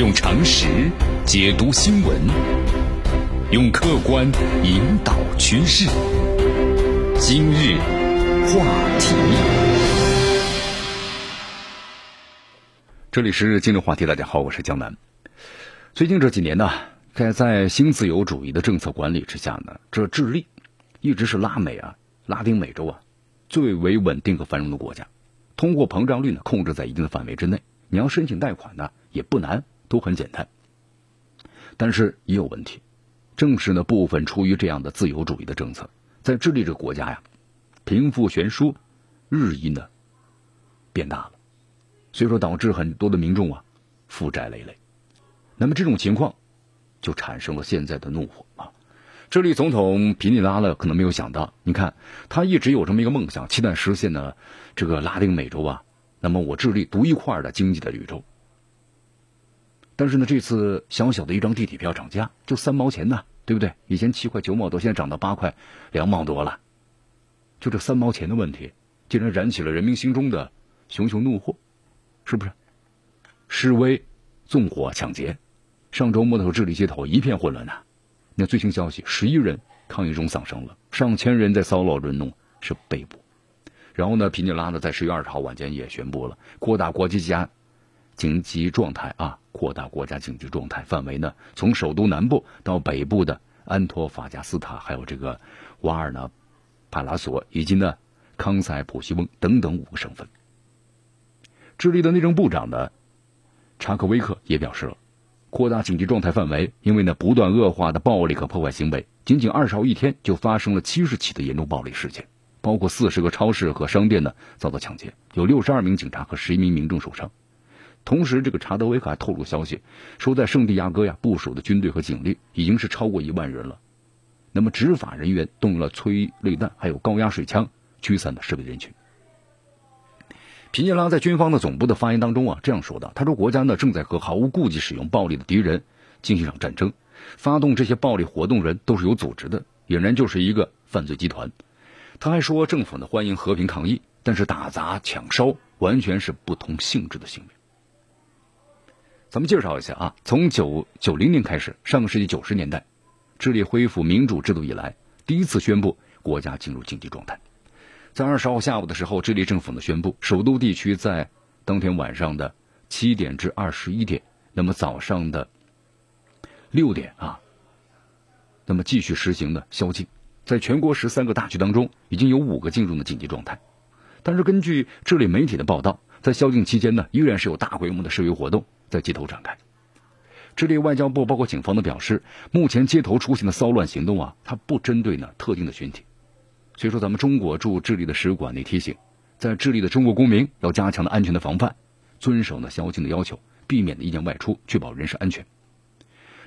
用常识解读新闻，用客观引导趋势。今日话题，这里是今日话题。大家好，我是江南。最近这几年呢，在在新自由主义的政策管理之下呢，这智利一直是拉美啊、拉丁美洲啊最为稳定和繁荣的国家，通货膨胀率呢控制在一定的范围之内。你要申请贷款呢也不难，都很简单。但是也有问题，正是呢部分出于这样的自由主义的政策，在智利这个国家呀，贫富悬殊日益呢变大了，所以说导致很多的民众啊负债累累。那么这种情况就产生了现在的怒火啊！智利总统皮尼拉呢可能没有想到，你看他一直有这么一个梦想，期待实现呢这个拉丁美洲啊。那么我智利独一块的经济的绿洲，但是呢，这次小小的一张地铁票涨价就三毛钱呢，对不对？以前七块九毛多，现在涨到八块两毛多了，就这三毛钱的问题，竟然燃起了人民心中的熊熊怒火，是不是？示威、纵火、抢劫，上周末的时候，智利街头一片混乱呐。那最新消息，十一人抗议中丧生了，上千人在骚扰人弄是被捕。然后呢，皮尼拉呢，在十月二十号晚间也宣布了扩大国际治安紧急状态啊，扩大国家紧急状态范围呢，从首都南部到北部的安托法加斯塔，还有这个瓦尔纳帕拉索以及呢康塞普西翁等等五个省份。智利的内政部长呢查克威克也表示了，扩大紧急状态范围，因为呢不断恶化的暴力和破坏行为，仅仅二十号一天就发生了七十起的严重暴力事件。包括四十个超市和商店呢遭到抢劫，有六十二名警察和十一名民众受伤。同时，这个查德维克还透露消息，说在圣地亚哥呀部署的军队和警力已经是超过一万人了。那么执法人员动用了催泪弹，还有高压水枪驱散的示威人群。皮涅拉在军方的总部的发言当中啊这样说的：“他说，国家呢正在和毫无顾忌使用暴力的敌人进行一场战争，发动这些暴力活动人都是有组织的，俨然就是一个犯罪集团。”他还说，政府呢欢迎和平抗议，但是打砸抢烧完全是不同性质的行为。咱们介绍一下啊，从九九零年开始，上个世纪九十年代，智利恢复民主制度以来，第一次宣布国家进入紧急状态。在二十号下午的时候，智利政府呢宣布，首都地区在当天晚上的七点至二十一点，那么早上的六点啊，那么继续实行的宵禁。在全国十三个大区当中，已经有五个进入了紧急状态。但是根据智利媒体的报道，在宵禁期间呢，依然是有大规模的示威活动在街头展开。智利外交部包括警方都表示，目前街头出现的骚乱行动啊，它不针对呢特定的群体。所以说，咱们中国驻智利的使馆也提醒，在智利的中国公民要加强的安全的防范，遵守呢宵禁的要求，避免的意见外出，确保人身安全。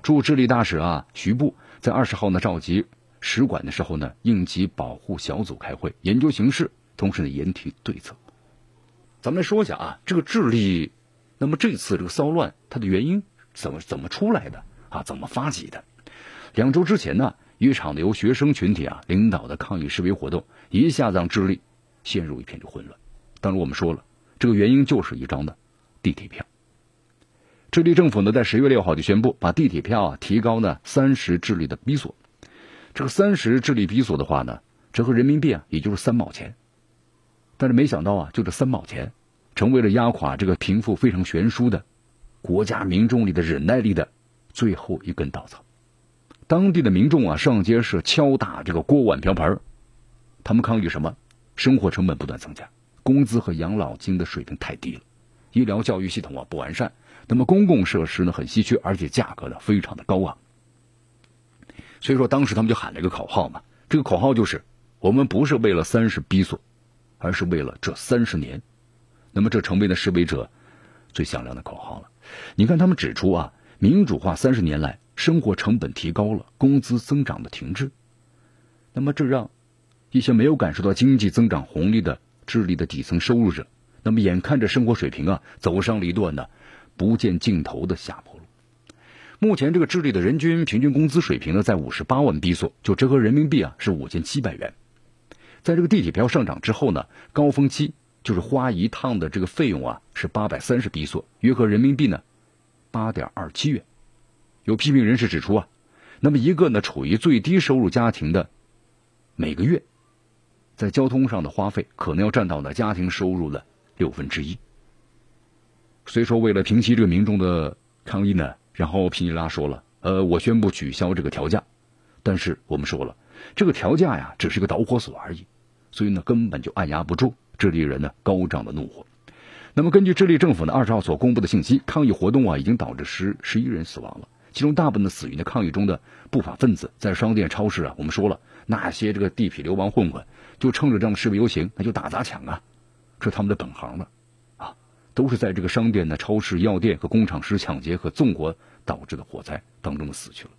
驻智利大使啊徐步在二十号呢召集。使馆的时候呢，应急保护小组开会研究形势，同时呢研提对策。咱们来说一下啊，这个智利，那么这次这个骚乱它的原因怎么怎么出来的啊？怎么发起的？两周之前呢，一场的由学生群体啊领导的抗议示威活动，一下子让智利陷入一片的混乱。当时我们说了，这个原因就是一张的地铁票。智利政府呢在十月六号就宣布，把地铁票啊提高呢三十智利的比索。这个三十智利比索的话呢，折合人民币啊，也就是三毛钱。但是没想到啊，就这三毛钱，成为了压垮这个贫富非常悬殊的国家民众里的忍耐力的最后一根稻草。当地的民众啊，上街是敲打这个锅碗瓢盆他们抗议什么？生活成本不断增加，工资和养老金的水平太低了，医疗教育系统啊不完善，那么公共设施呢很稀缺，而且价格呢非常的高昂。所以说，当时他们就喊了一个口号嘛，这个口号就是“我们不是为了三十比索，而是为了这三十年”。那么，这成为了示威者最响亮的口号了。你看，他们指出啊，民主化三十年来，生活成本提高了，工资增长的停滞。那么，这让一些没有感受到经济增长红利的智利的底层收入者，那么眼看着生活水平啊走上了一段呢不见尽头的下坡路。目前这个智利的人均平均工资水平呢，在五十八万比索，就折合人民币啊是五千七百元。在这个地铁票上涨之后呢，高峰期就是花一趟的这个费用啊是八百三十比索，约合人民币呢八点二七元。有批评人士指出啊，那么一个呢处于最低收入家庭的每个月在交通上的花费可能要占到呢家庭收入的六分之一。虽说，为了平息这个民众的抗议呢，然后皮尼拉说了，呃，我宣布取消这个调价。但是我们说了，这个调价呀，只是个导火索而已，所以呢，根本就按压不住智利人呢高涨的怒火。那么，根据智利政府呢二十号所公布的信息，抗议活动啊已经导致十十一人死亡了，其中大部分的死于呢抗议中的不法分子在商店、超市啊。我们说了，那些这个地痞流氓混混就趁着这样的示威游行，那就打砸抢啊，这是他们的本行了啊。都是在这个商店的超市、药店和工厂实施抢劫和纵火导致的火灾当中死去了。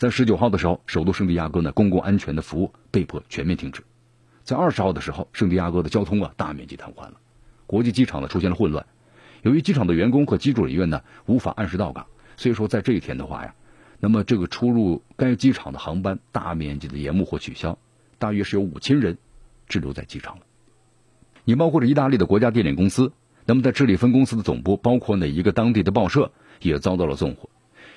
在十九号的时候，首都圣地亚哥呢公共安全的服务被迫全面停止。在二十号的时候，圣地亚哥的交通啊大面积瘫痪了，国际机场呢出现了混乱。由于机场的员工和机组人员呢无法按时到岗，所以说在这一天的话呀，那么这个出入该机场的航班大面积的延误或取消，大约是有五千人滞留在机场了。你包括着意大利的国家电力公司，那么在智利分公司的总部，包括呢一个当地的报社，也遭到了纵火。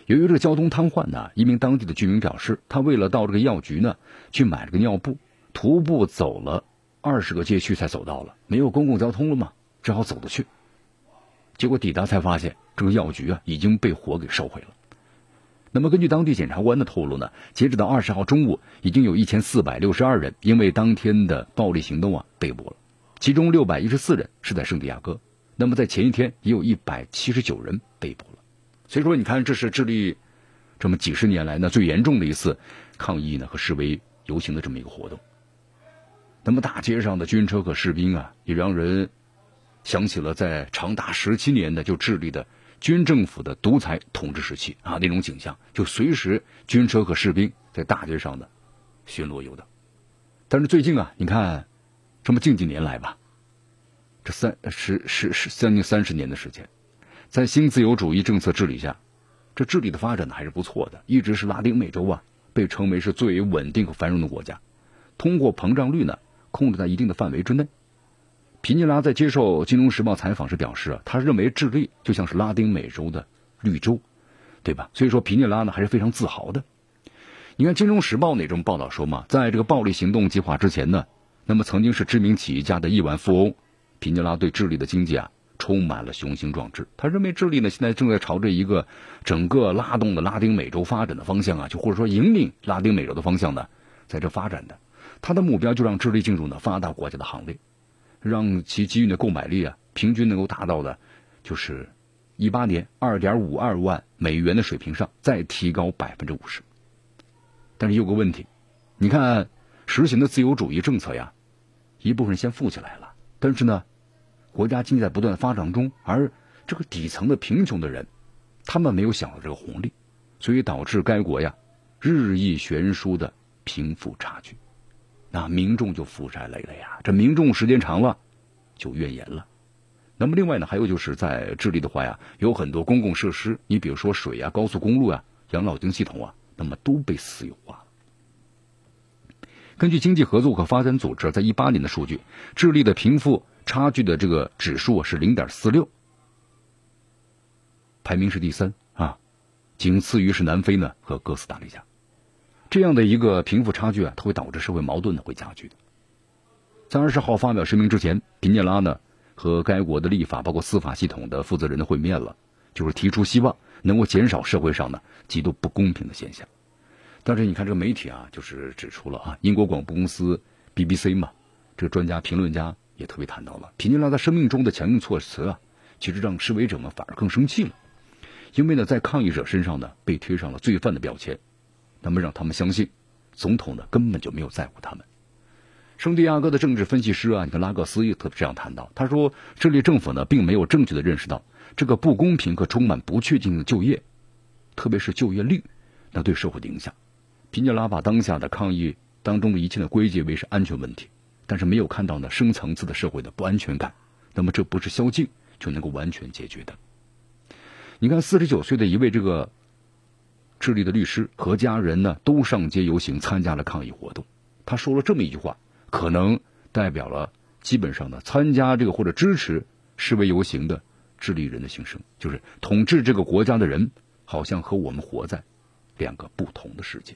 由于这个交通瘫痪呢，一名当地的居民表示，他为了到这个药局呢去买这个尿布，徒步走了二十个街区才走到了，没有公共交通了嘛，只好走着去。结果抵达才发现，这个药局啊已经被火给烧毁了。那么根据当地检察官的透露呢，截止到二十号中午，已经有一千四百六十二人因为当天的暴力行动啊被捕了。其中六百一十四人是在圣地亚哥，那么在前一天也有一百七十九人被捕。所以说，你看，这是智利这么几十年来呢最严重的一次抗议呢和示威游行的这么一个活动。那么大街上的军车和士兵啊，也让人想起了在长达十七年的就智利的军政府的独裁统治时期啊那种景象，就随时军车和士兵在大街上的巡逻游荡。但是最近啊，你看。这么近几年来吧，这三十十十将近三十年的时间，在新自由主义政策治理下，这治理的发展呢还是不错的，一直是拉丁美洲啊被称为是最为稳定和繁荣的国家。通货膨胀率呢控制在一定的范围之内。皮尼拉在接受《金融时报》采访时表示啊，他认为智利就像是拉丁美洲的绿洲，对吧？所以说皮尼拉呢还是非常自豪的。你看《金融时报》那种报道说嘛，在这个暴力行动计划之前呢。那么，曾经是知名企业家的亿万富翁皮尼拉对智利的经济啊充满了雄心壮志。他认为智利呢现在正在朝着一个整个拉动的拉丁美洲发展的方向啊，就或者说引领拉丁美洲的方向呢，在这发展的。他的目标就让智利进入呢发达国家的行列，让其基于的购买力啊平均能够达到的，就是一八年二点五二万美元的水平上再提高百分之五十。但是有个问题，你看。实行的自由主义政策呀，一部分先富起来了，但是呢，国家经济在不断发展中，而这个底层的贫穷的人，他们没有享受这个红利，所以导致该国呀日益悬殊的贫富差距，那民众就负债累累呀。这民众时间长了就怨言了。那么另外呢，还有就是在智利的话呀，有很多公共设施，你比如说水呀、高速公路啊、养老金系统啊，那么都被私有化。根据经济合作和发展组织在一八年的数据，智利的贫富差距的这个指数是零点四六，排名是第三啊，仅次于是南非呢和哥斯达黎加。这样的一个贫富差距啊，它会导致社会矛盾呢会加剧的。在二十号发表声明之前，皮涅拉呢和该国的立法包括司法系统的负责人的会面了，就是提出希望能够减少社会上呢极度不公平的现象。但是你看这个媒体啊，就是指出了啊，英国广播公司 BBC 嘛，这个专家评论家也特别谈到了，皮尼拉在生命中的强硬措辞啊，其实让示威者们反而更生气了，因为呢，在抗议者身上呢被贴上了罪犯的标签，那么让他们相信，总统呢根本就没有在乎他们。圣地亚哥的政治分析师啊，你看拉各斯也特别这样谈到，他说，智利政府呢并没有正确的认识到这个不公平和充满不确定的就业，特别是就业率，那对社会的影响。皮涅拉把当下的抗议当中的一切呢归结为是安全问题，但是没有看到呢深层次的社会的不安全感。那么这不是宵禁就能够完全解决的。你看，四十九岁的一位这个智利的律师和家人呢都上街游行参加了抗议活动。他说了这么一句话，可能代表了基本上呢参加这个或者支持示威游行的智利人的心声，就是统治这个国家的人好像和我们活在两个不同的世界。